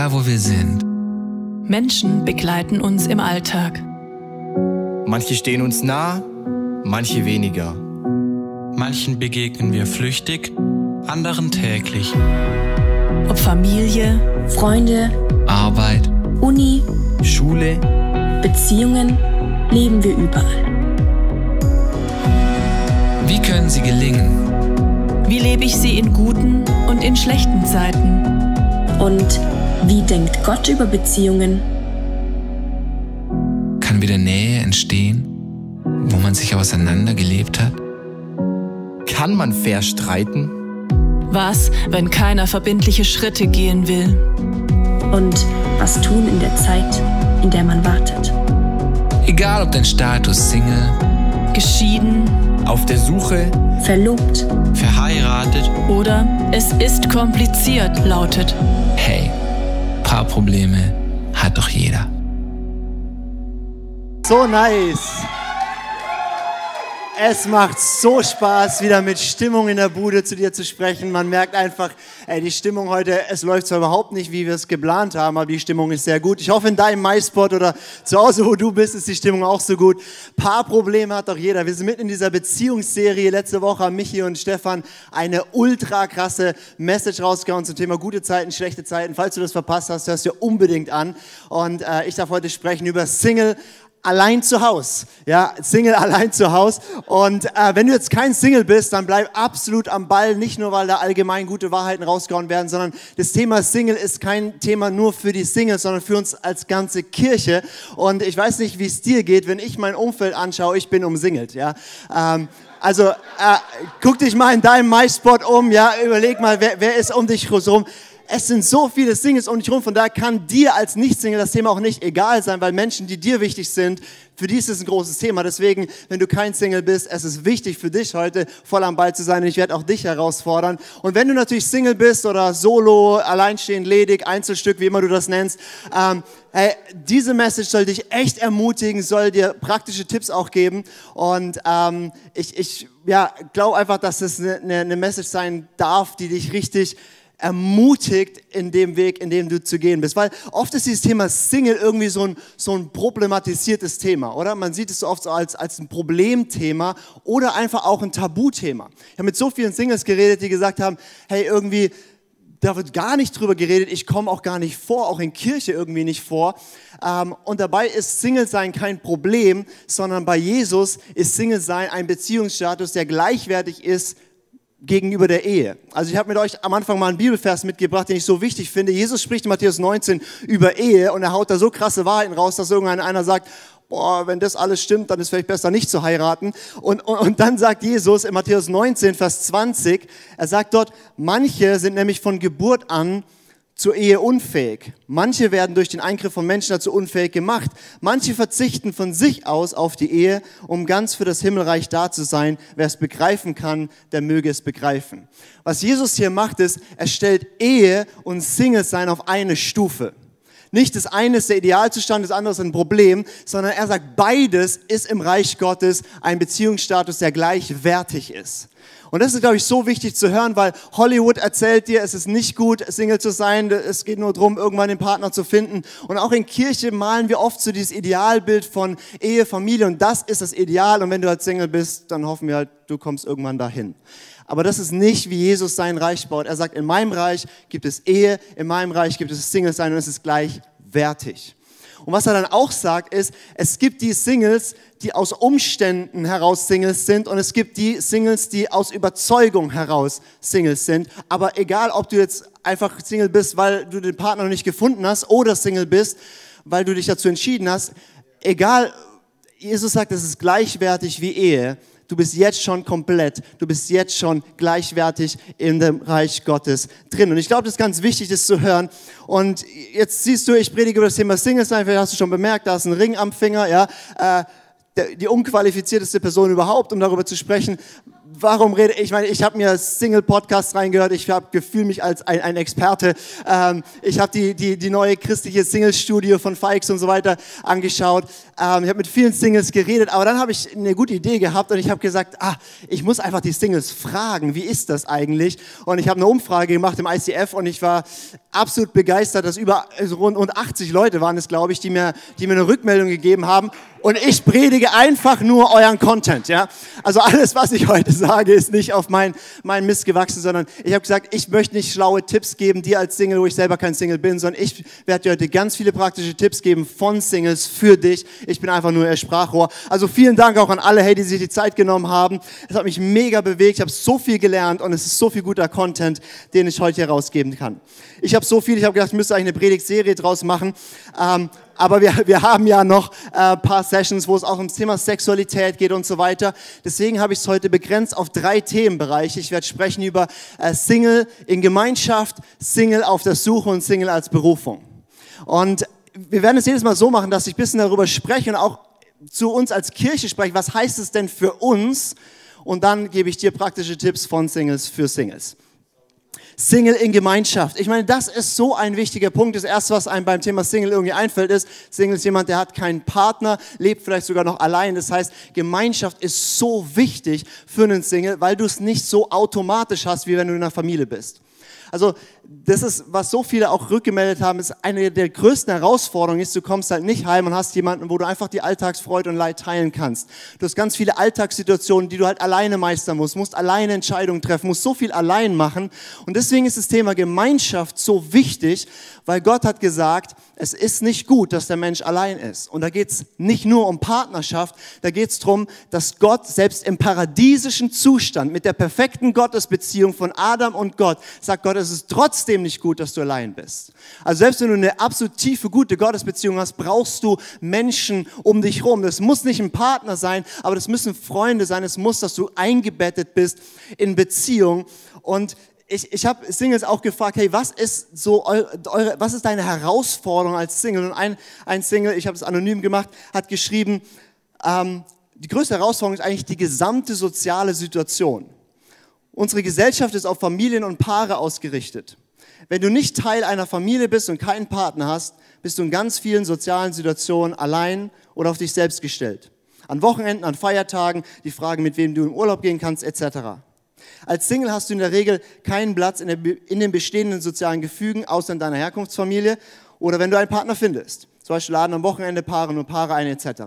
egal wo wir sind. Menschen begleiten uns im Alltag. Manche stehen uns nah, manche weniger. Manchen begegnen wir flüchtig, anderen täglich. Ob Familie, Freunde, Arbeit, Uni, Schule, Beziehungen, leben wir überall. wie können sie gelingen? wie lebe ich sie in guten und in schlechten Zeiten? Und wie denkt Gott über Beziehungen? Kann wieder Nähe entstehen, wo man sich auseinandergelebt hat? kann man fair streiten? Was, wenn keiner verbindliche Schritte gehen will? Und was tun in der Zeit, in der man wartet? Egal ob dein Status Single, Geschieden Auf der Suche, Verlobt, Verheiratet, oder es ist kompliziert lautet. hey, paar Probleme hat doch jeder. So nice. Es macht so Spaß, wieder mit Stimmung in der Bude zu dir zu sprechen. Man merkt einfach, ey, die Stimmung heute, es läuft zwar überhaupt nicht, wie wir es geplant haben, aber die Stimmung ist sehr gut. Ich hoffe, in deinem MySpot oder zu Hause, wo du bist, ist die Stimmung auch so gut. Paar Probleme hat doch jeder. Wir sind mitten in dieser Beziehungsserie. Letzte Woche haben Michi und Stefan eine ultra krasse Message rausgehauen zum Thema gute Zeiten, schlechte Zeiten. Falls du das verpasst hast, hörst du unbedingt an. Und äh, ich darf heute sprechen über Single allein zu Haus. Ja, Single allein zu Haus. Und äh, wenn du jetzt kein Single bist, dann bleib absolut am Ball. Nicht nur, weil da allgemein gute Wahrheiten rausgehauen werden, sondern das Thema Single ist kein Thema nur für die Singles, sondern für uns als ganze Kirche. Und ich weiß nicht, wie es dir geht, wenn ich mein Umfeld anschaue. Ich bin umsingelt. Ja. Ähm, also äh, guck dich mal in deinem MySpot um. Ja, überleg mal, wer, wer ist um dich herum. Es sind so viele Singles um dich herum, von daher kann dir als Nicht-Single das Thema auch nicht egal sein, weil Menschen, die dir wichtig sind, für die ist es ein großes Thema. Deswegen, wenn du kein Single bist, es ist wichtig für dich heute voll am Ball zu sein und ich werde auch dich herausfordern. Und wenn du natürlich Single bist oder Solo, alleinstehend, ledig, Einzelstück, wie immer du das nennst, ähm, hey, diese Message soll dich echt ermutigen, soll dir praktische Tipps auch geben. Und ähm, ich, ich ja, glaube einfach, dass es eine, eine Message sein darf, die dich richtig ermutigt in dem Weg, in dem du zu gehen bist. Weil oft ist dieses Thema Single irgendwie so ein, so ein problematisiertes Thema, oder? Man sieht es so oft so als, als ein Problemthema oder einfach auch ein Tabuthema. Ich habe mit so vielen Singles geredet, die gesagt haben, hey, irgendwie, da wird gar nicht drüber geredet, ich komme auch gar nicht vor, auch in Kirche irgendwie nicht vor. Ähm, und dabei ist Single-Sein kein Problem, sondern bei Jesus ist Single-Sein ein Beziehungsstatus, der gleichwertig ist gegenüber der Ehe. Also ich habe mit euch am Anfang mal einen Bibelvers mitgebracht, den ich so wichtig finde. Jesus spricht in Matthäus 19 über Ehe und er haut da so krasse Wahrheiten raus, dass irgendeiner einer sagt, boah, wenn das alles stimmt, dann ist vielleicht besser nicht zu heiraten. Und, und, und dann sagt Jesus in Matthäus 19, Vers 20, er sagt dort, manche sind nämlich von Geburt an zur Ehe unfähig. Manche werden durch den Eingriff von Menschen dazu unfähig gemacht. Manche verzichten von sich aus auf die Ehe, um ganz für das Himmelreich da zu sein. Wer es begreifen kann, der möge es begreifen. Was Jesus hier macht, ist, er stellt Ehe und Single-Sein auf eine Stufe. Nicht das eine ist der Idealzustand, das andere ist ein Problem, sondern er sagt, beides ist im Reich Gottes ein Beziehungsstatus, der gleichwertig ist. Und das ist, glaube ich, so wichtig zu hören, weil Hollywood erzählt dir, es ist nicht gut, Single zu sein. Es geht nur darum, irgendwann den Partner zu finden. Und auch in Kirche malen wir oft so dieses Idealbild von Ehe, Familie. Und das ist das Ideal. Und wenn du als Single bist, dann hoffen wir halt, du kommst irgendwann dahin. Aber das ist nicht, wie Jesus sein Reich baut. Er sagt, in meinem Reich gibt es Ehe, in meinem Reich gibt es Single sein und es ist gleichwertig. Und was er dann auch sagt, ist, es gibt die Singles, die aus Umständen heraus Singles sind und es gibt die Singles, die aus Überzeugung heraus Singles sind. Aber egal, ob du jetzt einfach Single bist, weil du den Partner noch nicht gefunden hast oder Single bist, weil du dich dazu entschieden hast, egal, Jesus sagt, es ist gleichwertig wie Ehe. Du bist jetzt schon komplett, du bist jetzt schon gleichwertig in dem Reich Gottes drin. Und ich glaube, das ist ganz wichtig, das zu hören. Und jetzt siehst du, ich predige über das Thema Single sein, vielleicht hast du schon bemerkt, da ist ein Ring am Finger, ja. Äh, die unqualifizierteste Person überhaupt, um darüber zu sprechen, warum rede ich? Ich meine, ich habe mir Single-Podcasts reingehört, ich habe gefühlt mich als ein, ein Experte. Ähm, ich habe die, die, die neue christliche Single-Studio von Fikes und so weiter angeschaut. Ähm, ich habe mit vielen Singles geredet, aber dann habe ich eine gute Idee gehabt und ich habe gesagt, ah, ich muss einfach die Singles fragen, wie ist das eigentlich? Und ich habe eine Umfrage gemacht im ICF und ich war absolut begeistert, dass über also rund, rund 80 Leute waren es, glaube ich, die mir, die mir eine Rückmeldung gegeben haben und ich predige einfach nur euren Content, ja. Also alles, was ich heute sage, ist nicht auf mein, mein Mist gewachsen, sondern ich habe gesagt, ich möchte nicht schlaue Tipps geben, dir als Single, wo ich selber kein Single bin, sondern ich werde dir heute ganz viele praktische Tipps geben von Singles für dich. Ich bin einfach nur ihr Sprachrohr. Also vielen Dank auch an alle, hey, die sich die Zeit genommen haben. Es hat mich mega bewegt, ich habe so viel gelernt und es ist so viel guter Content, den ich heute herausgeben kann. Ich habe so viel, ich habe gedacht, ich müsste eigentlich eine Predigtserie draus machen. Ähm, aber wir, wir haben ja noch äh, paar Sessions, wo es auch ums Thema Sexualität geht und so weiter. Deswegen habe ich es heute begrenzt auf drei Themenbereiche. Ich werde sprechen über äh, Single in Gemeinschaft, Single auf der Suche und Single als Berufung. Und wir werden es jedes Mal so machen, dass ich ein bisschen darüber spreche und auch zu uns als Kirche spreche. Was heißt es denn für uns? Und dann gebe ich dir praktische Tipps von Singles für Singles. Single in Gemeinschaft. Ich meine, das ist so ein wichtiger Punkt. Das erste, was einem beim Thema Single irgendwie einfällt, ist, Single ist jemand, der hat keinen Partner, lebt vielleicht sogar noch allein. Das heißt, Gemeinschaft ist so wichtig für einen Single, weil du es nicht so automatisch hast, wie wenn du in einer Familie bist. Also das ist, was so viele auch rückgemeldet haben, ist eine der größten Herausforderungen ist, du kommst halt nicht heim und hast jemanden, wo du einfach die Alltagsfreude und Leid teilen kannst. Du hast ganz viele Alltagssituationen, die du halt alleine meistern musst, musst alleine Entscheidungen treffen, musst so viel allein machen. Und deswegen ist das Thema Gemeinschaft so wichtig, weil Gott hat gesagt, es ist nicht gut, dass der Mensch allein ist. Und da geht es nicht nur um Partnerschaft, da geht es darum, dass Gott selbst im paradiesischen Zustand mit der perfekten Gottesbeziehung von Adam und Gott sagt Gott, es ist trotzdem nicht gut, dass du allein bist. Also selbst wenn du eine absolut tiefe, gute Gottesbeziehung hast, brauchst du Menschen um dich herum. Das muss nicht ein Partner sein, aber das müssen Freunde sein. Es muss, dass du eingebettet bist in Beziehung. Und ich, ich habe Singles auch gefragt, hey, was ist so eure, was ist deine Herausforderung als Single? Und ein, ein Single, ich habe es anonym gemacht, hat geschrieben, ähm, die größte Herausforderung ist eigentlich die gesamte soziale Situation. Unsere Gesellschaft ist auf Familien und Paare ausgerichtet. Wenn du nicht Teil einer Familie bist und keinen Partner hast, bist du in ganz vielen sozialen Situationen allein oder auf dich selbst gestellt. An Wochenenden, an Feiertagen, die Frage, mit wem du in Urlaub gehen kannst, etc. Als Single hast du in der Regel keinen Platz in, der, in den bestehenden sozialen Gefügen, außer in deiner Herkunftsfamilie oder wenn du einen Partner findest. Zum Beispiel laden am Wochenende Paare nur Paare ein, etc.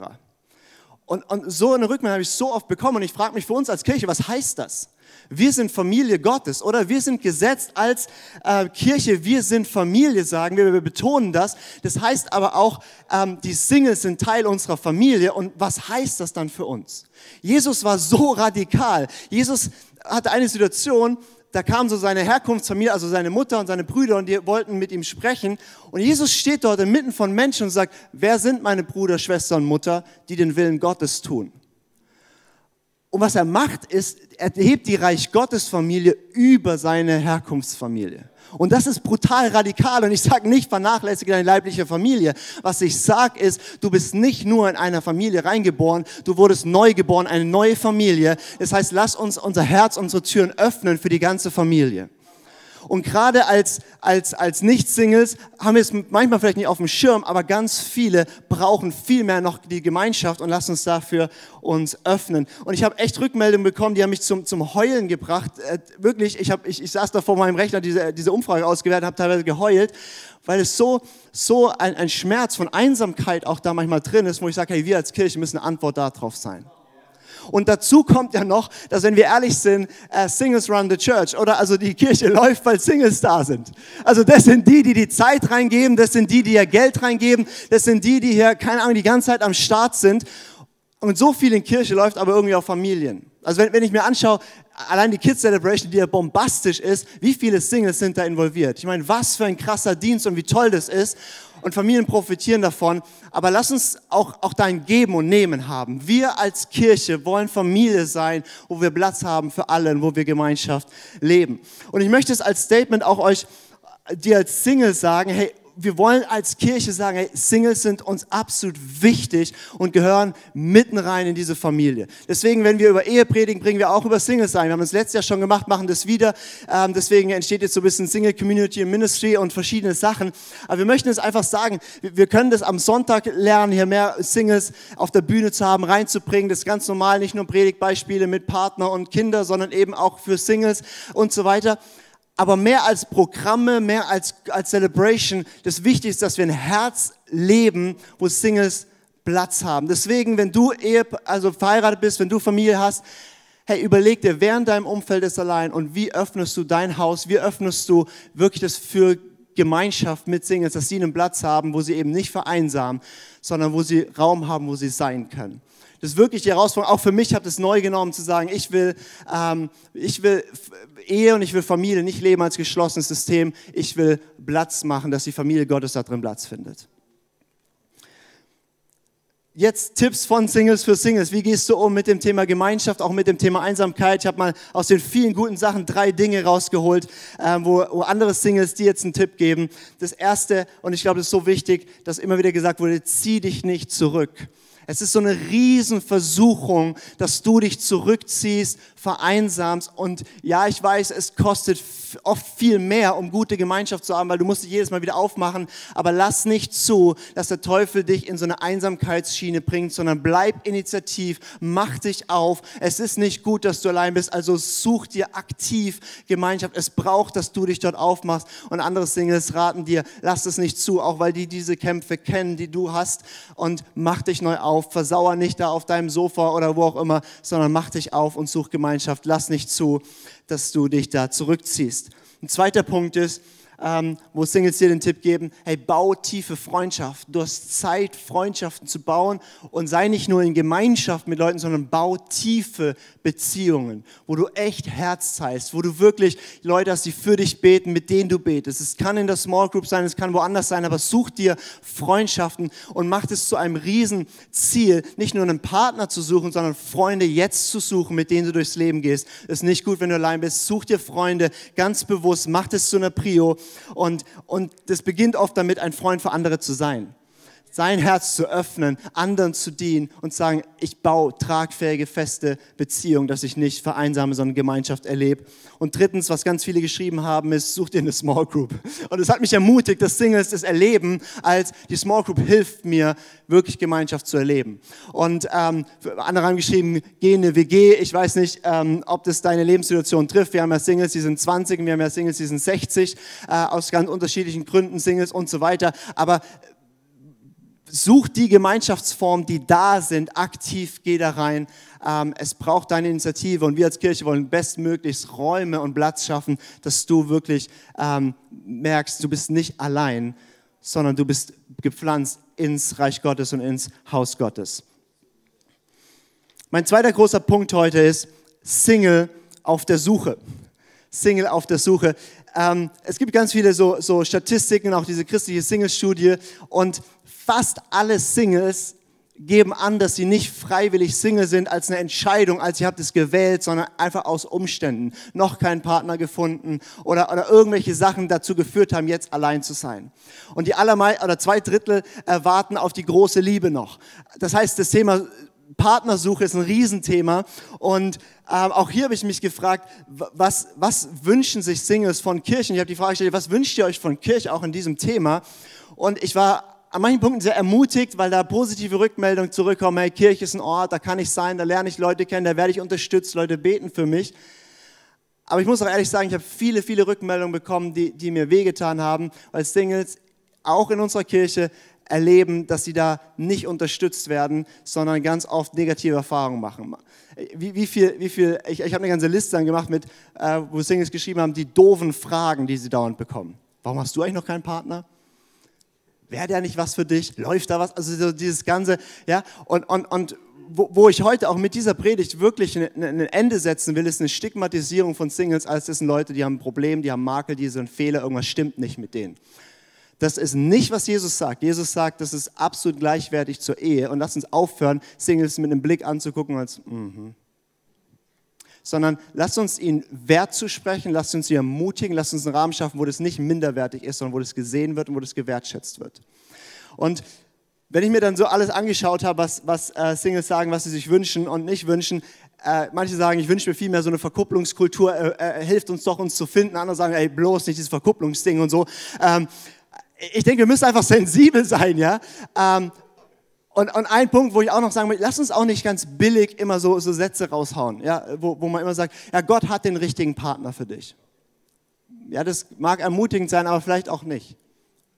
Und, und so eine Rückmeldung habe ich so oft bekommen und ich frage mich für uns als Kirche, was heißt das? Wir sind Familie Gottes oder wir sind gesetzt als äh, Kirche, wir sind Familie, sagen wir, wir betonen das. Das heißt aber auch, ähm, die Singles sind Teil unserer Familie und was heißt das dann für uns? Jesus war so radikal. Jesus hatte eine Situation, da kam so seine Herkunftsfamilie, also seine Mutter und seine Brüder und die wollten mit ihm sprechen. Und Jesus steht dort inmitten von Menschen und sagt, wer sind meine Brüder, Schwester und Mutter, die den Willen Gottes tun? Und was er macht, ist, er hebt die Reich Gottes Familie über seine Herkunftsfamilie. Und das ist brutal radikal. Und ich sage nicht, vernachlässige deine leibliche Familie. Was ich sage ist, du bist nicht nur in einer Familie reingeboren, du wurdest neu geboren, eine neue Familie. Das heißt, lass uns unser Herz, unsere Türen öffnen für die ganze Familie. Und gerade als, als, als Nicht-Singles haben wir es manchmal vielleicht nicht auf dem Schirm, aber ganz viele brauchen viel mehr noch die Gemeinschaft und lassen uns dafür uns öffnen. Und ich habe echt Rückmeldungen bekommen, die haben mich zum, zum Heulen gebracht. Äh, wirklich, ich, hab, ich, ich saß da vor meinem Rechner, diese, diese Umfrage ausgewertet, habe teilweise geheult, weil es so, so ein, ein Schmerz von Einsamkeit auch da manchmal drin ist, wo ich sage, hey, wir als Kirche müssen eine Antwort darauf sein. Und dazu kommt ja noch, dass wenn wir ehrlich sind, uh, Singles run the church oder also die Kirche läuft, weil Singles da sind. Also das sind die, die die Zeit reingeben, das sind die, die ihr Geld reingeben, das sind die, die hier, keine Ahnung, die ganze Zeit am Start sind. Und so viel in Kirche läuft aber irgendwie auf Familien. Also wenn, wenn ich mir anschaue, allein die Kids Celebration, die ja bombastisch ist, wie viele Singles sind da involviert? Ich meine, was für ein krasser Dienst und wie toll das ist und Familien profitieren davon. Aber lass uns auch, auch dein Geben und Nehmen haben. Wir als Kirche wollen Familie sein, wo wir Platz haben für alle wo wir Gemeinschaft leben. Und ich möchte es als Statement auch euch, dir als Single sagen, hey, wir wollen als Kirche sagen, hey, Singles sind uns absolut wichtig und gehören mitten rein in diese Familie. Deswegen, wenn wir über Ehe predigen, bringen wir auch über Singles ein. Wir haben das letztes Jahr schon gemacht, machen das wieder. Ähm, deswegen entsteht jetzt so ein bisschen Single Community und Ministry und verschiedene Sachen. Aber wir möchten es einfach sagen, wir können das am Sonntag lernen, hier mehr Singles auf der Bühne zu haben, reinzubringen. Das ist ganz normal, nicht nur Predigtbeispiele mit Partner und Kinder, sondern eben auch für Singles und so weiter. Aber mehr als Programme, mehr als, als Celebration, das Wichtigste ist, dass wir ein Herz leben, wo Singles Platz haben. Deswegen, wenn du Ehe, also verheiratet bist, wenn du Familie hast, hey, überleg dir, wer in deinem Umfeld ist allein und wie öffnest du dein Haus, wie öffnest du wirklich das für Gemeinschaft mit Singles, dass sie einen Platz haben, wo sie eben nicht vereinsamen, sondern wo sie Raum haben, wo sie sein können. Das ist wirklich die Herausforderung. Auch für mich habe es neu genommen zu sagen, ich will, ähm, ich will Ehe und ich will Familie nicht leben als geschlossenes System. Ich will Platz machen, dass die Familie Gottes da drin Platz findet. Jetzt Tipps von Singles für Singles. Wie gehst du um mit dem Thema Gemeinschaft, auch mit dem Thema Einsamkeit? Ich habe mal aus den vielen guten Sachen drei Dinge rausgeholt, äh, wo, wo andere Singles dir jetzt einen Tipp geben. Das erste, und ich glaube, das ist so wichtig, dass immer wieder gesagt wurde, zieh dich nicht zurück. Es ist so eine Riesenversuchung, dass du dich zurückziehst, vereinsamst. Und ja, ich weiß, es kostet oft viel mehr, um gute Gemeinschaft zu haben, weil du musst dich jedes Mal wieder aufmachen. Aber lass nicht zu, dass der Teufel dich in so eine Einsamkeitsschiene bringt, sondern bleib initiativ, mach dich auf. Es ist nicht gut, dass du allein bist, also such dir aktiv Gemeinschaft. Es braucht, dass du dich dort aufmachst. Und andere Singles raten dir, lass es nicht zu, auch weil die diese Kämpfe kennen, die du hast. Und mach dich neu auf. Versauer nicht da auf deinem Sofa oder wo auch immer, sondern mach dich auf und such Gemeinschaft. Lass nicht zu, dass du dich da zurückziehst. Ein zweiter Punkt ist, ähm, wo Singles dir den Tipp geben, hey, bau tiefe Freundschaften. Du hast Zeit, Freundschaften zu bauen und sei nicht nur in Gemeinschaft mit Leuten, sondern bau tiefe Beziehungen, wo du echt Herz zeigst, wo du wirklich Leute hast, die für dich beten, mit denen du betest. Es kann in der Small Group sein, es kann woanders sein, aber such dir Freundschaften und mach es zu einem Riesenziel, nicht nur einen Partner zu suchen, sondern Freunde jetzt zu suchen, mit denen du durchs Leben gehst. Ist nicht gut, wenn du allein bist. Such dir Freunde ganz bewusst, mach es zu einer Prio und, und das beginnt oft damit, ein Freund für andere zu sein sein Herz zu öffnen, anderen zu dienen und sagen, ich baue tragfähige, feste Beziehungen, dass ich nicht vereinsame, sondern Gemeinschaft erlebe. Und drittens, was ganz viele geschrieben haben, ist, such dir eine Small Group. Und es hat mich ermutigt, dass Singles das erleben, als die Small Group hilft mir, wirklich Gemeinschaft zu erleben. Und ähm, andere haben geschrieben, geh in eine WG. Ich weiß nicht, ähm, ob das deine Lebenssituation trifft. Wir haben ja Singles, die sind 20, wir haben ja Singles, die sind 60, äh, aus ganz unterschiedlichen Gründen Singles und so weiter. Aber such die Gemeinschaftsformen, die da sind, aktiv, geh da rein. Ähm, es braucht deine Initiative und wir als Kirche wollen bestmöglichst Räume und Platz schaffen, dass du wirklich ähm, merkst, du bist nicht allein, sondern du bist gepflanzt ins Reich Gottes und ins Haus Gottes. Mein zweiter großer Punkt heute ist Single auf der Suche. Single auf der Suche. Ähm, es gibt ganz viele so, so Statistiken, auch diese christliche Single-Studie und fast alle Singles geben an, dass sie nicht freiwillig Single sind als eine Entscheidung, als ihr habt es gewählt, sondern einfach aus Umständen, noch keinen Partner gefunden oder, oder irgendwelche Sachen dazu geführt haben, jetzt allein zu sein. Und die allermei oder zwei Drittel erwarten auf die große Liebe noch. Das heißt, das Thema Partnersuche ist ein Riesenthema und ähm, auch hier habe ich mich gefragt, was, was wünschen sich Singles von Kirchen? Ich habe die Frage gestellt, was wünscht ihr euch von Kirche auch in diesem Thema? Und ich war an manchen Punkten sehr ermutigt, weil da positive Rückmeldungen zurückkommen. Hey, Kirche ist ein Ort, da kann ich sein, da lerne ich Leute kennen, da werde ich unterstützt, Leute beten für mich. Aber ich muss auch ehrlich sagen, ich habe viele, viele Rückmeldungen bekommen, die, die mir wehgetan haben, weil Singles auch in unserer Kirche erleben, dass sie da nicht unterstützt werden, sondern ganz oft negative Erfahrungen machen. Wie, wie viel, wie viel, ich, ich habe eine ganze Liste dann gemacht, mit, äh, wo Singles geschrieben haben, die doofen Fragen, die sie dauernd bekommen. Warum hast du eigentlich noch keinen Partner? Wäre der nicht was für dich? Läuft da was? Also so dieses Ganze, ja. Und, und, und wo, wo ich heute auch mit dieser Predigt wirklich ein, ein Ende setzen will, ist eine Stigmatisierung von Singles, als das sind Leute, die haben ein Problem, die haben Makel, die sind Fehler, irgendwas stimmt nicht mit denen. Das ist nicht, was Jesus sagt. Jesus sagt, das ist absolut gleichwertig zur Ehe. Und lass uns aufhören, Singles mit einem Blick anzugucken als, mhm. Sondern lasst uns ihn wert zu sprechen, lasst uns ihn ermutigen, lasst uns einen Rahmen schaffen, wo das nicht minderwertig ist, sondern wo das gesehen wird und wo das gewertschätzt wird. Und wenn ich mir dann so alles angeschaut habe, was, was äh, Singles sagen, was sie sich wünschen und nicht wünschen, äh, manche sagen, ich wünsche mir viel mehr so eine Verkupplungskultur, äh, äh, hilft uns doch, uns zu finden. Andere sagen, ey, bloß nicht dieses Verkupplungsding und so. Ähm, ich denke, wir müssen einfach sensibel sein, ja. Ähm, und, und ein Punkt, wo ich auch noch sagen will, lass uns auch nicht ganz billig immer so, so Sätze raushauen, ja, wo, wo man immer sagt, ja, Gott hat den richtigen Partner für dich. Ja, das mag ermutigend sein, aber vielleicht auch nicht.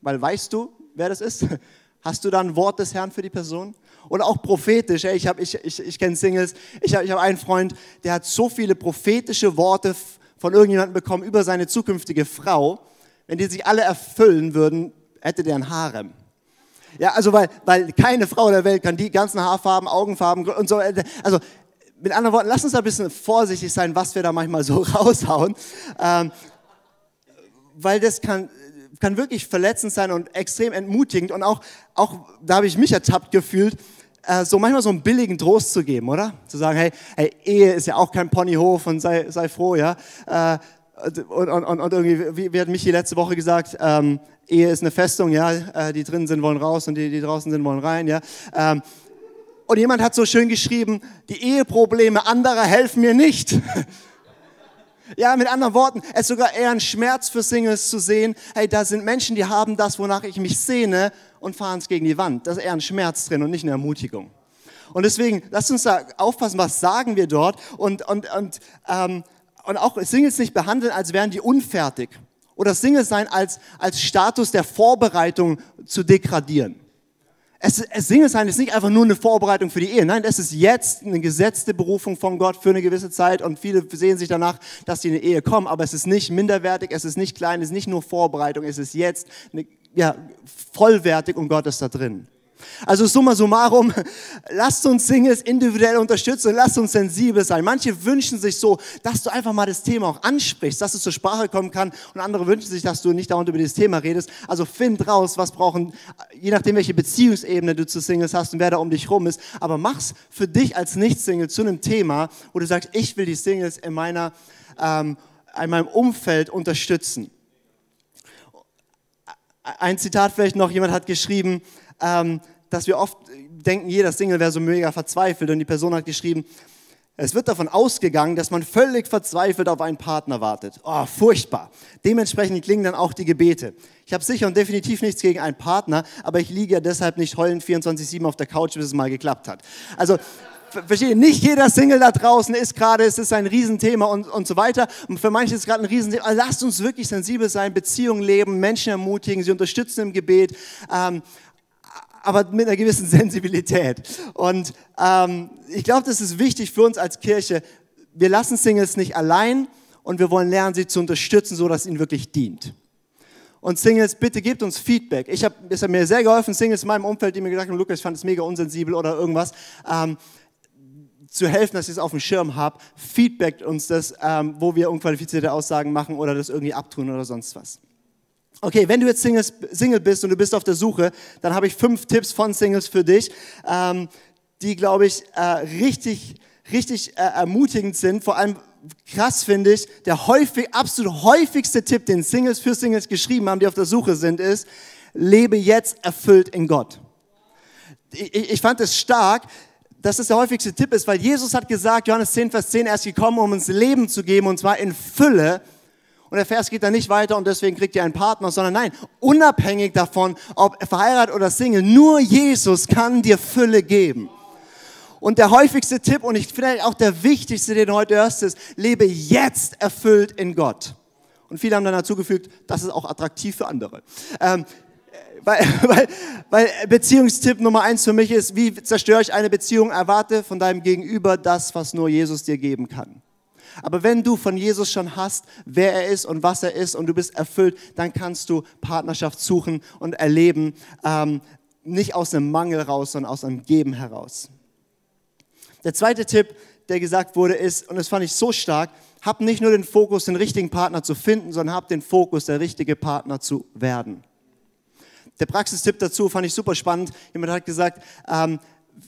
Weil weißt du, wer das ist? Hast du da ein Wort des Herrn für die Person? Und auch prophetisch. Ey, ich ich, ich, ich kenne Singles. Ich habe ich hab einen Freund, der hat so viele prophetische Worte von irgendjemandem bekommen über seine zukünftige Frau. Wenn die sich alle erfüllen würden, hätte der ein Harem. Ja, also weil, weil keine Frau der Welt kann die ganzen Haarfarben, Augenfarben und so. Also mit anderen Worten, lass uns da ein bisschen vorsichtig sein, was wir da manchmal so raushauen. Ähm, weil das kann, kann wirklich verletzend sein und extrem entmutigend. Und auch, auch da habe ich mich ertappt gefühlt, äh, so manchmal so einen billigen Trost zu geben, oder? Zu sagen, hey, hey Ehe ist ja auch kein Ponyhof und sei, sei froh, ja. Äh, und, und, und irgendwie, wie, wie hat Michi letzte Woche gesagt, ähm, Ehe ist eine Festung, ja, äh, die drinnen sind, wollen raus und die, die draußen sind, wollen rein, ja. Ähm, und jemand hat so schön geschrieben, die Eheprobleme anderer helfen mir nicht. ja, mit anderen Worten, es ist sogar eher ein Schmerz für Singles zu sehen, hey, da sind Menschen, die haben das, wonach ich mich sehne und fahren es gegen die Wand. Das ist eher ein Schmerz drin und nicht eine Ermutigung. Und deswegen, lasst uns da aufpassen, was sagen wir dort und, und, und, ähm, und auch Singles nicht behandeln, als wären die unfertig oder Single sein als, als Status der Vorbereitung zu degradieren. Es, es Single sein ist nicht einfach nur eine Vorbereitung für die Ehe. Nein, es ist jetzt eine gesetzte Berufung von Gott für eine gewisse Zeit und viele sehen sich danach, dass sie in eine Ehe kommen. Aber es ist nicht minderwertig, es ist nicht klein, es ist nicht nur Vorbereitung, es ist jetzt eine, ja, vollwertig und Gott ist da drin. Also summa summarum, lasst uns Singles individuell unterstützen lasst uns sensibel sein. Manche wünschen sich so, dass du einfach mal das Thema auch ansprichst, dass es zur Sprache kommen kann und andere wünschen sich, dass du nicht dauernd über dieses Thema redest. Also find raus, was brauchen, je nachdem welche Beziehungsebene du zu Singles hast und wer da um dich rum ist, aber mach's für dich als Nicht-Single zu einem Thema, wo du sagst, ich will die Singles in meiner, ähm, in meinem Umfeld unterstützen. Ein Zitat vielleicht noch, jemand hat geschrieben, ähm, dass wir oft denken, jeder Single wäre so mega verzweifelt und die Person hat geschrieben, es wird davon ausgegangen, dass man völlig verzweifelt auf einen Partner wartet. Oh, furchtbar. Dementsprechend klingen dann auch die Gebete. Ich habe sicher und definitiv nichts gegen einen Partner, aber ich liege ja deshalb nicht heulend 24-7 auf der Couch, bis es mal geklappt hat. Also, verstehe, nicht jeder Single da draußen ist gerade, es ist ein Riesenthema und, und so weiter. Und für manche ist es gerade ein Riesenthema. Also lasst uns wirklich sensibel sein, Beziehungen leben, Menschen ermutigen, sie unterstützen im Gebet. Ähm, aber mit einer gewissen Sensibilität. Und ähm, ich glaube, das ist wichtig für uns als Kirche. Wir lassen Singles nicht allein und wir wollen lernen, sie zu unterstützen, so dass es ihnen wirklich dient. Und Singles, bitte gebt uns Feedback. Ich habe, es hat mir sehr geholfen, Singles in meinem Umfeld, die mir gesagt haben, Lukas, ich fand es mega unsensibel oder irgendwas, ähm, zu helfen, dass ich es auf dem Schirm habe. Feedbackt uns das, ähm, wo wir unqualifizierte Aussagen machen oder das irgendwie abtun oder sonst was. Okay, wenn du jetzt Single bist und du bist auf der Suche, dann habe ich fünf Tipps von Singles für dich, ähm, die, glaube ich, äh, richtig, richtig äh, ermutigend sind. Vor allem krass finde ich, der häufig, absolut häufigste Tipp, den Singles für Singles geschrieben haben, die auf der Suche sind, ist, lebe jetzt erfüllt in Gott. Ich, ich fand es stark, dass das der häufigste Tipp ist, weil Jesus hat gesagt, Johannes 10, Vers 10, er ist gekommen, um uns Leben zu geben, und zwar in Fülle. Und der Vers geht dann nicht weiter und deswegen kriegt ihr einen Partner, sondern nein, unabhängig davon, ob verheiratet oder Single, nur Jesus kann dir Fülle geben. Und der häufigste Tipp und ich finde auch der wichtigste, den du heute hörst, ist, lebe jetzt erfüllt in Gott. Und viele haben dann dazugefügt, das ist auch attraktiv für andere. Ähm, weil, weil, weil Beziehungstipp Nummer eins für mich ist, wie zerstöre ich eine Beziehung? Erwarte von deinem Gegenüber das, was nur Jesus dir geben kann. Aber wenn du von Jesus schon hast, wer er ist und was er ist und du bist erfüllt, dann kannst du Partnerschaft suchen und erleben, ähm, nicht aus einem Mangel raus, sondern aus einem Geben heraus. Der zweite Tipp, der gesagt wurde, ist, und das fand ich so stark, hab nicht nur den Fokus, den richtigen Partner zu finden, sondern hab den Fokus, der richtige Partner zu werden. Der Praxistipp dazu fand ich super spannend. Jemand hat gesagt, ähm,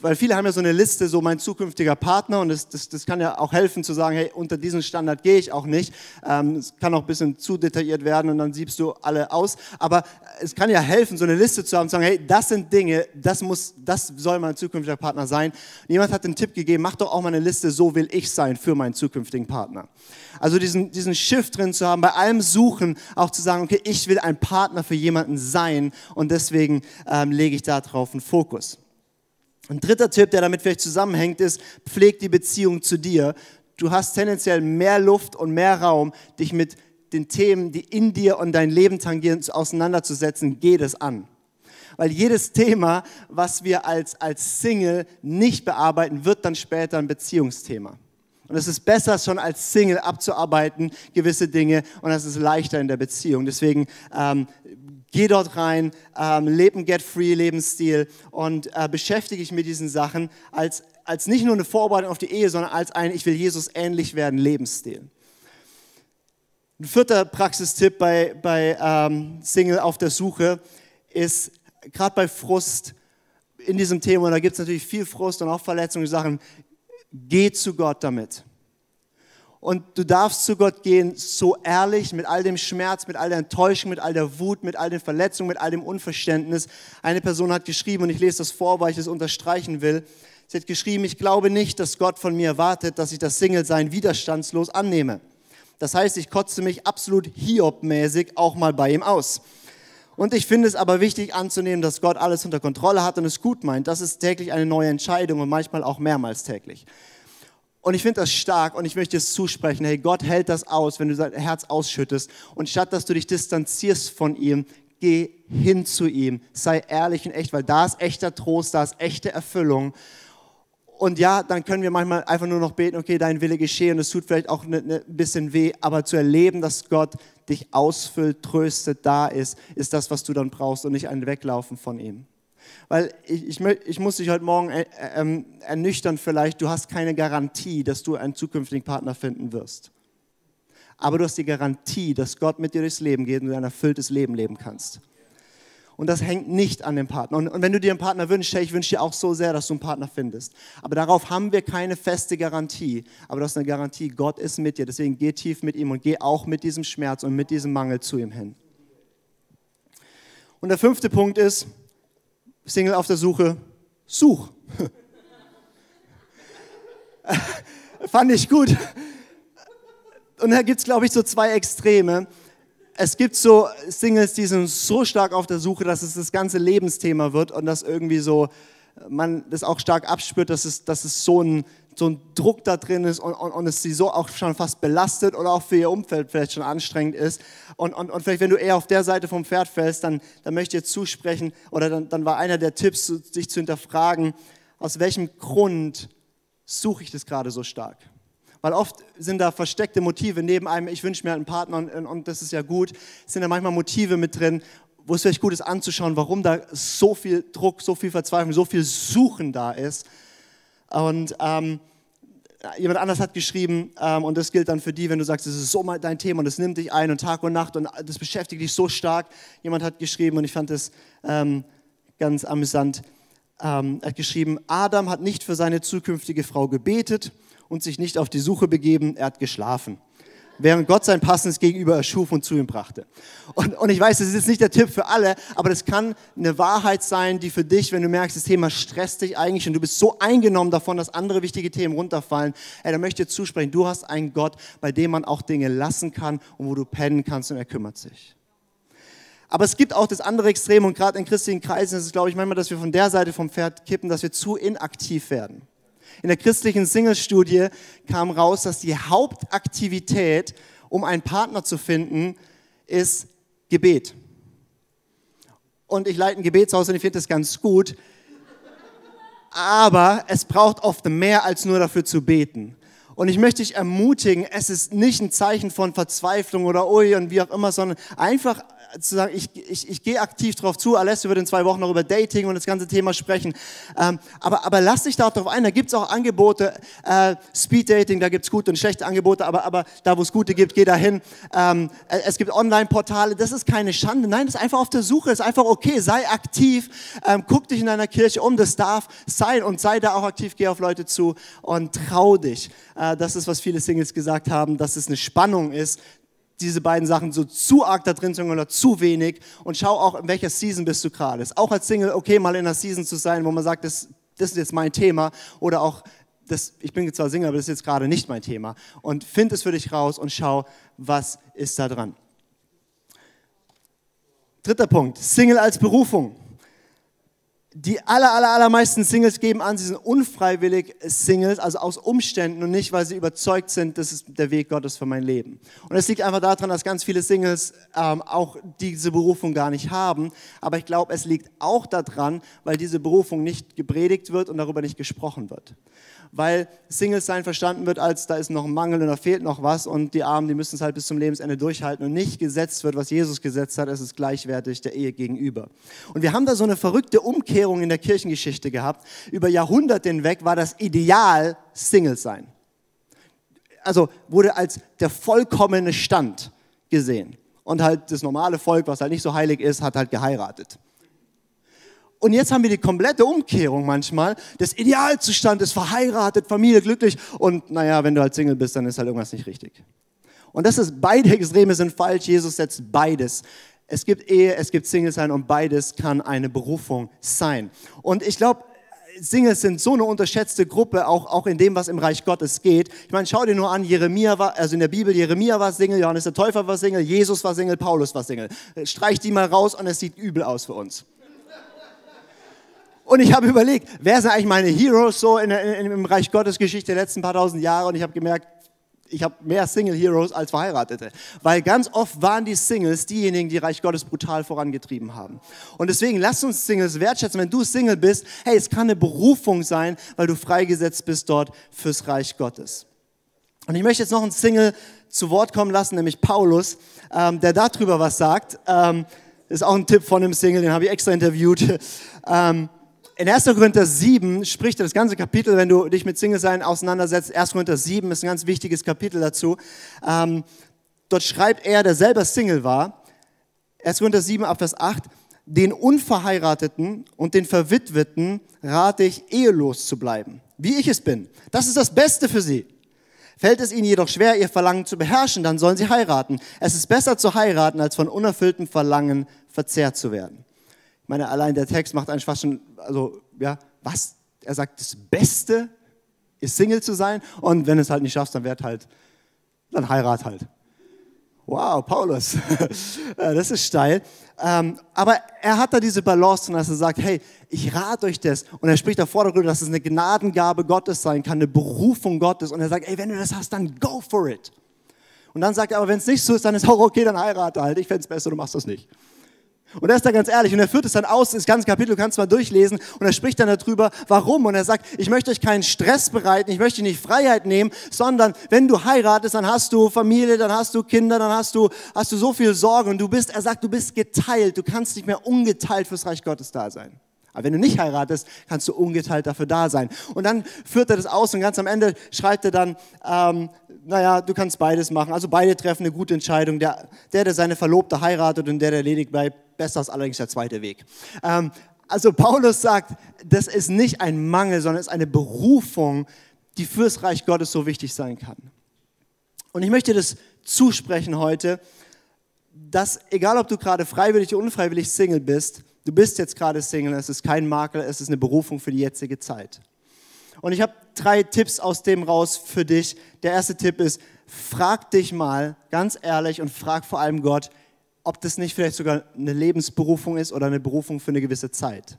weil viele haben ja so eine Liste, so mein zukünftiger Partner und das, das, das kann ja auch helfen zu sagen, hey, unter diesen Standard gehe ich auch nicht. Ähm, es kann auch ein bisschen zu detailliert werden und dann siebst du alle aus. Aber es kann ja helfen, so eine Liste zu haben, zu sagen, hey, das sind Dinge, das muss, das soll mein zukünftiger Partner sein. Und jemand hat den Tipp gegeben, mach doch auch mal eine Liste, so will ich sein für meinen zukünftigen Partner. Also diesen, diesen Shift drin zu haben, bei allem Suchen auch zu sagen, okay, ich will ein Partner für jemanden sein und deswegen ähm, lege ich darauf einen Fokus. Ein dritter Tipp, der damit vielleicht zusammenhängt, ist, pfleg die Beziehung zu dir. Du hast tendenziell mehr Luft und mehr Raum, dich mit den Themen, die in dir und dein Leben tangieren, auseinanderzusetzen. Geh das an. Weil jedes Thema, was wir als, als Single nicht bearbeiten, wird dann später ein Beziehungsthema. Und es ist besser, schon als Single abzuarbeiten, gewisse Dinge, und es ist leichter in der Beziehung. Deswegen ähm, geh dort rein, ähm, lebe einen Get-Free-Lebensstil und äh, beschäftige dich mit diesen Sachen als, als nicht nur eine Vorbereitung auf die Ehe, sondern als ein Ich will Jesus ähnlich werden Lebensstil. Ein vierter Praxistipp bei, bei ähm, Single auf der Suche ist, gerade bei Frust in diesem Thema, da gibt es natürlich viel Frust und auch Verletzungen, Sachen, geh zu Gott damit. Und du darfst zu Gott gehen, so ehrlich, mit all dem Schmerz, mit all der Enttäuschung, mit all der Wut, mit all den Verletzungen, mit all dem Unverständnis. Eine Person hat geschrieben, und ich lese das vor, weil ich es unterstreichen will. Sie hat geschrieben, ich glaube nicht, dass Gott von mir erwartet, dass ich das Single-Sein widerstandslos annehme. Das heißt, ich kotze mich absolut Hiob-mäßig auch mal bei ihm aus. Und ich finde es aber wichtig anzunehmen, dass Gott alles unter Kontrolle hat und es gut meint. Das ist täglich eine neue Entscheidung und manchmal auch mehrmals täglich. Und ich finde das stark und ich möchte es zusprechen. Hey, Gott hält das aus, wenn du dein Herz ausschüttest. Und statt dass du dich distanzierst von ihm, geh hin zu ihm. Sei ehrlich und echt, weil da ist echter Trost, da ist echte Erfüllung. Und ja, dann können wir manchmal einfach nur noch beten, okay, dein Wille geschehe und es tut vielleicht auch ein ne, ne bisschen weh, aber zu erleben, dass Gott dich ausfüllt, tröstet, da ist, ist das, was du dann brauchst und nicht ein Weglaufen von ihm. Weil ich, ich, ich muss dich heute Morgen äh, äh, ernüchtern vielleicht, du hast keine Garantie, dass du einen zukünftigen Partner finden wirst. Aber du hast die Garantie, dass Gott mit dir durchs Leben geht und du ein erfülltes Leben leben kannst. Und das hängt nicht an dem Partner. Und, und wenn du dir einen Partner wünschst, hey, ich wünsche dir auch so sehr, dass du einen Partner findest. Aber darauf haben wir keine feste Garantie. Aber du hast eine Garantie, Gott ist mit dir. Deswegen geh tief mit ihm und geh auch mit diesem Schmerz und mit diesem Mangel zu ihm hin. Und der fünfte Punkt ist, Single auf der Suche, such. Fand ich gut. Und da gibt es, glaube ich, so zwei Extreme. Es gibt so Singles, die sind so stark auf der Suche, dass es das ganze Lebensthema wird und dass irgendwie so man das auch stark abspürt, dass es, dass es so ein so ein Druck da drin ist und, und, und es sie so auch schon fast belastet oder auch für ihr Umfeld vielleicht schon anstrengend ist. Und, und, und vielleicht, wenn du eher auf der Seite vom Pferd fällst, dann, dann möchte ich dir zusprechen oder dann, dann war einer der Tipps, sich zu hinterfragen, aus welchem Grund suche ich das gerade so stark? Weil oft sind da versteckte Motive neben einem, ich wünsche mir einen Partner und, und das ist ja gut, sind da manchmal Motive mit drin, wo es vielleicht gut ist anzuschauen, warum da so viel Druck, so viel Verzweiflung, so viel Suchen da ist und ähm, jemand anders hat geschrieben, ähm, und das gilt dann für die, wenn du sagst, das ist so dein Thema und das nimmt dich ein und Tag und Nacht und das beschäftigt dich so stark. Jemand hat geschrieben, und ich fand das ähm, ganz amüsant, ähm, hat geschrieben, Adam hat nicht für seine zukünftige Frau gebetet und sich nicht auf die Suche begeben, er hat geschlafen während Gott sein passendes Gegenüber erschuf und zu ihm brachte. Und, und ich weiß, das ist jetzt nicht der Tipp für alle, aber das kann eine Wahrheit sein, die für dich, wenn du merkst, das Thema stresst dich eigentlich und du bist so eingenommen davon, dass andere wichtige Themen runterfallen, ey, dann möchte ich dir zusprechen, du hast einen Gott, bei dem man auch Dinge lassen kann und wo du pennen kannst und er kümmert sich. Aber es gibt auch das andere Extrem und gerade in christlichen Kreisen ist es, glaube ich, manchmal, dass wir von der Seite vom Pferd kippen, dass wir zu inaktiv werden. In der christlichen Single-Studie kam raus, dass die Hauptaktivität, um einen Partner zu finden, ist Gebet. Und ich leite ein Gebetshaus und ich finde das ganz gut. Aber es braucht oft mehr als nur dafür zu beten. Und ich möchte dich ermutigen, es ist nicht ein Zeichen von Verzweiflung oder ui und wie auch immer, sondern einfach zu sagen, ich, ich, ich gehe aktiv drauf zu. Alessio wird in zwei Wochen noch über Dating und das ganze Thema sprechen. Ähm, aber, aber lass dich darauf ein. Da gibt es auch Angebote, äh, Speed Dating, da gibt es gute und schlechte Angebote, aber, aber da, wo es gute gibt, geh da hin. Ähm, äh, es gibt Online-Portale, das ist keine Schande. Nein, das ist einfach auf der Suche, das ist einfach okay. Sei aktiv, ähm, guck dich in deiner Kirche um, das darf sein und sei da auch aktiv, geh auf Leute zu und trau dich. Äh, das ist, was viele Singles gesagt haben, dass es eine Spannung ist diese beiden Sachen so zu arg da drin sind oder zu wenig und schau auch, in welcher Season bist du gerade. Ist auch als Single okay, mal in einer Season zu sein, wo man sagt, das, das ist jetzt mein Thema oder auch, das, ich bin zwar Single, aber das ist jetzt gerade nicht mein Thema. Und find es für dich raus und schau, was ist da dran. Dritter Punkt, Single als Berufung die aller, aller, allermeisten Singles geben an, sie sind unfreiwillig Singles, also aus Umständen und nicht, weil sie überzeugt sind, das ist der Weg Gottes für mein Leben. Und es liegt einfach daran, dass ganz viele Singles ähm, auch diese Berufung gar nicht haben. Aber ich glaube, es liegt auch daran, weil diese Berufung nicht gepredigt wird und darüber nicht gesprochen wird weil Singles sein verstanden wird als, da ist noch ein Mangel und da fehlt noch was und die Armen, die müssen es halt bis zum Lebensende durchhalten und nicht gesetzt wird, was Jesus gesetzt hat, es ist gleichwertig der Ehe gegenüber. Und wir haben da so eine verrückte Umkehrung in der Kirchengeschichte gehabt. Über Jahrhunderte hinweg war das Ideal Single sein. Also wurde als der vollkommene Stand gesehen. Und halt das normale Volk, was halt nicht so heilig ist, hat halt geheiratet. Und jetzt haben wir die komplette Umkehrung manchmal. Das Idealzustand ist verheiratet, Familie, glücklich. Und naja, wenn du halt Single bist, dann ist halt irgendwas nicht richtig. Und das ist, beide Extreme sind falsch. Jesus setzt beides. Es gibt Ehe, es gibt Single sein und beides kann eine Berufung sein. Und ich glaube, Singles sind so eine unterschätzte Gruppe, auch, auch in dem, was im Reich Gottes geht. Ich meine, schau dir nur an, Jeremia war, also in der Bibel, Jeremia war Single, Johannes der Täufer war Single, Jesus war Single, Paulus war Single. Streich die mal raus und es sieht übel aus für uns. Und ich habe überlegt, wer sind eigentlich meine Heroes so in, in, im Reich Gottes Geschichte der letzten paar tausend Jahre? Und ich habe gemerkt, ich habe mehr Single Heroes als Verheiratete. Weil ganz oft waren die Singles diejenigen, die Reich Gottes brutal vorangetrieben haben. Und deswegen lass uns Singles wertschätzen. Wenn du Single bist, hey, es kann eine Berufung sein, weil du freigesetzt bist dort fürs Reich Gottes. Und ich möchte jetzt noch einen Single zu Wort kommen lassen, nämlich Paulus, ähm, der darüber was sagt. Ähm, ist auch ein Tipp von einem Single, den habe ich extra interviewt. Ähm, in 1. Korinther 7 spricht das ganze Kapitel, wenn du dich mit Single-Sein auseinandersetzt. 1. Korinther 7 ist ein ganz wichtiges Kapitel dazu. Ähm, dort schreibt er, der selber Single war, 1. Korinther 7, Abvers 8, den Unverheirateten und den Verwitweten rate ich, ehelos zu bleiben, wie ich es bin. Das ist das Beste für sie. Fällt es ihnen jedoch schwer, ihr Verlangen zu beherrschen, dann sollen sie heiraten. Es ist besser zu heiraten, als von unerfülltem Verlangen verzehrt zu werden. Meine, allein der Text macht einen fast schon, also, ja, was? Er sagt, das Beste ist Single zu sein und wenn es halt nicht schaffst, dann werd halt, dann heirat halt. Wow, Paulus, das ist steil. Ähm, aber er hat da diese Balance, dass er sagt, hey, ich rate euch das. Und er spricht davor darüber, dass es eine Gnadengabe Gottes sein kann, eine Berufung Gottes. Und er sagt, ey, wenn du das hast, dann go for it. Und dann sagt er, aber wenn es nicht so ist, dann ist auch okay, dann heirate halt. Ich fände es besser, du machst das nicht. Und er ist da ganz ehrlich und er führt es dann aus, das ganze Kapitel, du kannst mal durchlesen und er spricht dann darüber, warum. Und er sagt, ich möchte euch keinen Stress bereiten, ich möchte nicht Freiheit nehmen, sondern wenn du heiratest, dann hast du Familie, dann hast du Kinder, dann hast du, hast du so viel Sorge und du bist, er sagt, du bist geteilt, du kannst nicht mehr ungeteilt fürs Reich Gottes da sein. Aber wenn du nicht heiratest, kannst du ungeteilt dafür da sein. Und dann führt er das aus und ganz am Ende schreibt er dann, ähm, naja, du kannst beides machen. Also beide treffen eine gute Entscheidung. Der, der, der seine Verlobte heiratet und der, der ledig bleibt, Besser ist allerdings der zweite Weg. Ähm, also Paulus sagt, das ist nicht ein Mangel, sondern es ist eine Berufung, die fürs Reich Gottes so wichtig sein kann. Und ich möchte das zusprechen heute, dass egal ob du gerade freiwillig oder unfreiwillig Single bist, du bist jetzt gerade Single, es ist kein Makel, es ist eine Berufung für die jetzige Zeit. Und ich habe drei Tipps aus dem raus für dich. Der erste Tipp ist, frag dich mal ganz ehrlich und frag vor allem Gott, ob das nicht vielleicht sogar eine Lebensberufung ist oder eine Berufung für eine gewisse Zeit.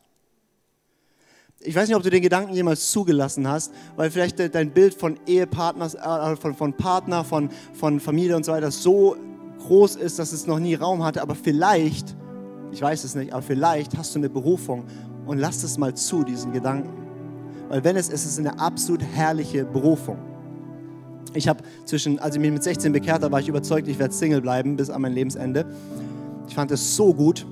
Ich weiß nicht, ob du den Gedanken jemals zugelassen hast, weil vielleicht dein Bild von Ehepartner, äh, von, von Partner, von, von Familie und so weiter so groß ist, dass es noch nie Raum hatte. Aber vielleicht, ich weiß es nicht, aber vielleicht hast du eine Berufung und lass es mal zu, diesen Gedanken. Weil wenn es ist, ist es eine absolut herrliche Berufung. Ich habe zwischen, als ich mich mit 16 bekehrt habe, war ich überzeugt, ich werde Single bleiben bis an mein Lebensende. Ich fand es so gut.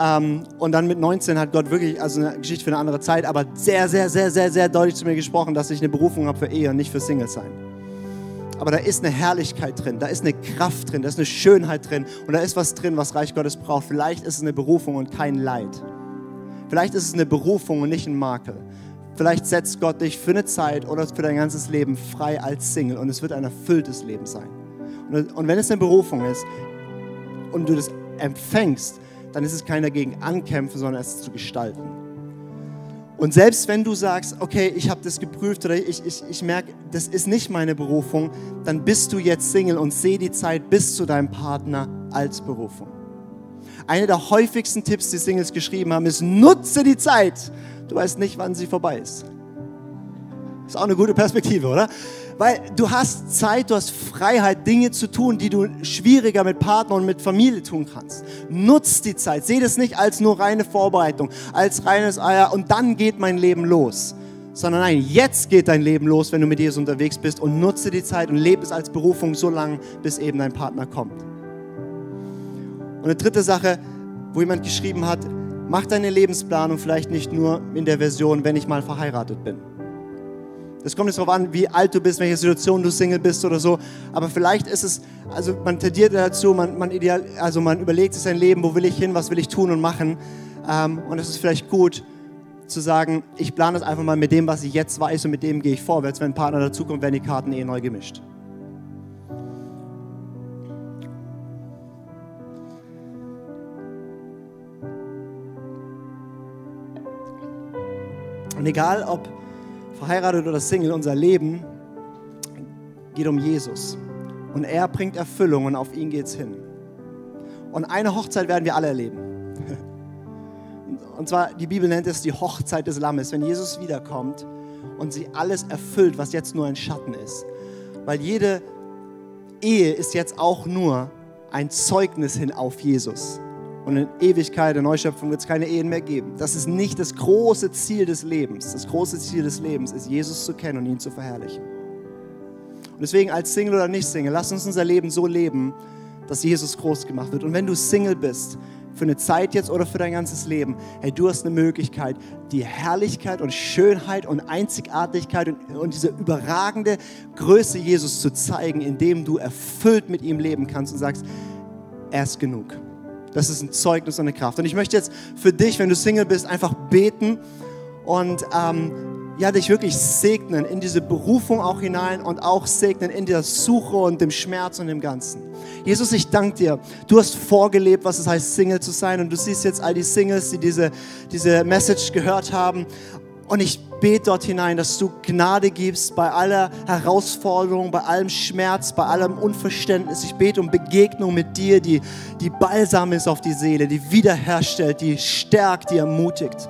Ähm, und dann mit 19 hat Gott wirklich, also eine Geschichte für eine andere Zeit, aber sehr, sehr, sehr, sehr, sehr deutlich zu mir gesprochen, dass ich eine Berufung habe für Ehe und nicht für Single sein. Aber da ist eine Herrlichkeit drin, da ist eine Kraft drin, da ist eine Schönheit drin und da ist was drin, was Reich Gottes braucht. Vielleicht ist es eine Berufung und kein Leid. Vielleicht ist es eine Berufung und nicht ein Makel. Vielleicht setzt Gott dich für eine Zeit oder für dein ganzes Leben frei als Single und es wird ein erfülltes Leben sein. Und, und wenn es eine Berufung ist und du das empfängst, dann ist es kein dagegen ankämpfen, sondern es zu gestalten. Und selbst wenn du sagst, okay, ich habe das geprüft oder ich, ich, ich merke, das ist nicht meine Berufung, dann bist du jetzt Single und seh die Zeit bis zu deinem Partner als Berufung. Einer der häufigsten Tipps, die Singles geschrieben haben, ist, nutze die Zeit. Du weißt nicht, wann sie vorbei ist. Ist auch eine gute Perspektive, oder? Weil du hast Zeit, du hast Freiheit, Dinge zu tun, die du schwieriger mit Partner und mit Familie tun kannst. Nutz die Zeit. Seh das nicht als nur reine Vorbereitung, als reines Eier und dann geht mein Leben los. Sondern nein, jetzt geht dein Leben los, wenn du mit Jesus unterwegs bist und nutze die Zeit und lebe es als Berufung so lange, bis eben dein Partner kommt. Und eine dritte Sache, wo jemand geschrieben hat, mach deine Lebensplanung vielleicht nicht nur in der Version, wenn ich mal verheiratet bin. Es kommt jetzt darauf an, wie alt du bist, welche Situation du Single bist oder so. Aber vielleicht ist es, also man tendiert dazu, man, man, ideal, also man überlegt sich sein Leben, wo will ich hin, was will ich tun und machen. Ähm, und es ist vielleicht gut zu sagen, ich plane das einfach mal mit dem, was ich jetzt weiß und mit dem gehe ich vorwärts. Wenn ein Partner dazukommt, werden die Karten eh neu gemischt. Egal ob verheiratet oder Single, unser Leben geht um Jesus. Und er bringt Erfüllung und auf ihn geht's hin. Und eine Hochzeit werden wir alle erleben. Und zwar, die Bibel nennt es die Hochzeit des Lammes, wenn Jesus wiederkommt und sie alles erfüllt, was jetzt nur ein Schatten ist. Weil jede Ehe ist jetzt auch nur ein Zeugnis hin auf Jesus. Und in Ewigkeit, in Neuschöpfung wird es keine Ehen mehr geben. Das ist nicht das große Ziel des Lebens. Das große Ziel des Lebens ist, Jesus zu kennen und ihn zu verherrlichen. Und deswegen als Single oder nicht Single, lass uns unser Leben so leben, dass Jesus groß gemacht wird. Und wenn du Single bist, für eine Zeit jetzt oder für dein ganzes Leben, hey, du hast eine Möglichkeit, die Herrlichkeit und Schönheit und Einzigartigkeit und, und diese überragende Größe Jesus zu zeigen, indem du erfüllt mit ihm leben kannst und sagst, er ist genug. Das ist ein Zeugnis und eine Kraft. Und ich möchte jetzt für dich, wenn du Single bist, einfach beten und ähm, ja, dich wirklich segnen in diese Berufung auch hinein und auch segnen in der Suche und dem Schmerz und dem Ganzen. Jesus, ich danke dir. Du hast vorgelebt, was es heißt, Single zu sein. Und du siehst jetzt all die Singles, die diese, diese Message gehört haben. Und ich bete dort hinein, dass du Gnade gibst bei aller Herausforderung, bei allem Schmerz, bei allem Unverständnis. Ich bete um Begegnung mit dir, die, die balsam ist auf die Seele, die wiederherstellt, die stärkt, die ermutigt.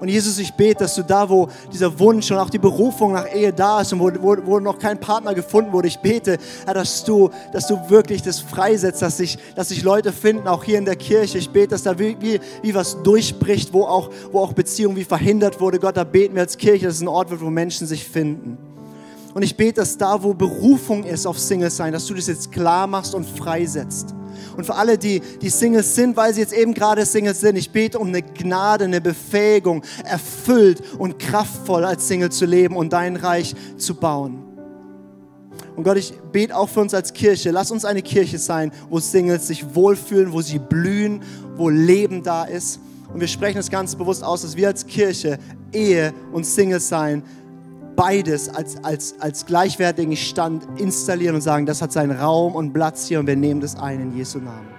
Und Jesus, ich bete, dass du da, wo dieser Wunsch und auch die Berufung nach Ehe da ist und wo, wo, wo noch kein Partner gefunden wurde, ich bete, dass du, dass du wirklich das freisetzt, dass sich, dass sich Leute finden, auch hier in der Kirche. Ich bete, dass da wie, wie, wie was durchbricht, wo auch, wo auch Beziehung wie verhindert wurde. Gott, da beten wir als Kirche, dass es ein Ort wird, wo Menschen sich finden. Und ich bete, dass da, wo Berufung ist auf Single sein, dass du das jetzt klar machst und freisetzt. Und für alle, die, die Singles sind, weil sie jetzt eben gerade Singles sind, ich bete um eine Gnade, eine Befähigung, erfüllt und kraftvoll als Single zu leben und dein Reich zu bauen. Und Gott, ich bete auch für uns als Kirche. Lass uns eine Kirche sein, wo Singles sich wohlfühlen, wo sie blühen, wo Leben da ist. Und wir sprechen es ganz bewusst aus, dass wir als Kirche Ehe und Singles sein beides als, als, als gleichwertigen Stand installieren und sagen, das hat seinen Raum und Platz hier und wir nehmen das ein in Jesu Namen.